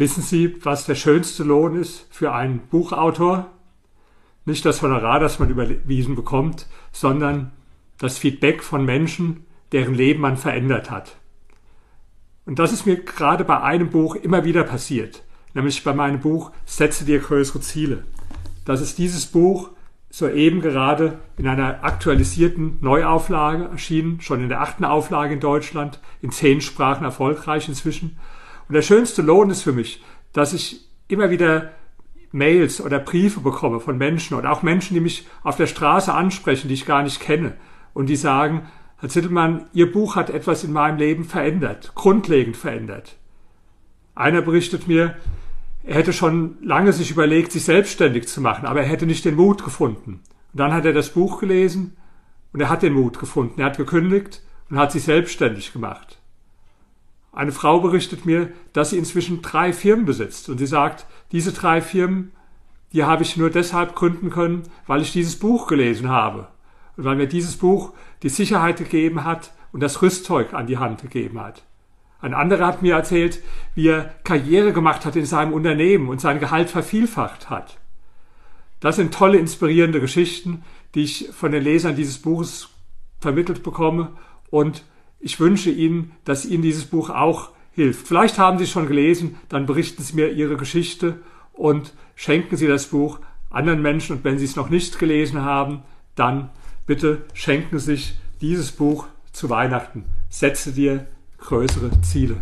Wissen Sie, was der schönste Lohn ist für einen Buchautor? Nicht das Honorar, das man überwiesen bekommt, sondern das Feedback von Menschen, deren Leben man verändert hat. Und das ist mir gerade bei einem Buch immer wieder passiert, nämlich bei meinem Buch Setze dir größere Ziele. Das ist dieses Buch soeben gerade in einer aktualisierten Neuauflage erschienen, schon in der achten Auflage in Deutschland, in zehn Sprachen erfolgreich inzwischen. Und der schönste Lohn ist für mich, dass ich immer wieder Mails oder Briefe bekomme von Menschen oder auch Menschen, die mich auf der Straße ansprechen, die ich gar nicht kenne und die sagen, Herr Zittelmann, Ihr Buch hat etwas in meinem Leben verändert, grundlegend verändert. Einer berichtet mir, er hätte schon lange sich überlegt, sich selbstständig zu machen, aber er hätte nicht den Mut gefunden. Und dann hat er das Buch gelesen und er hat den Mut gefunden. Er hat gekündigt und hat sich selbstständig gemacht. Eine Frau berichtet mir, dass sie inzwischen drei Firmen besitzt und sie sagt, diese drei Firmen, die habe ich nur deshalb gründen können, weil ich dieses Buch gelesen habe und weil mir dieses Buch die Sicherheit gegeben hat und das Rüstzeug an die Hand gegeben hat. Ein anderer hat mir erzählt, wie er Karriere gemacht hat in seinem Unternehmen und sein Gehalt vervielfacht hat. Das sind tolle, inspirierende Geschichten, die ich von den Lesern dieses Buches vermittelt bekomme und ich wünsche Ihnen, dass Ihnen dieses Buch auch hilft. Vielleicht haben Sie es schon gelesen, dann berichten Sie mir Ihre Geschichte und schenken Sie das Buch anderen Menschen und wenn Sie es noch nicht gelesen haben, dann bitte schenken Sie sich dieses Buch zu Weihnachten. Setze dir größere Ziele.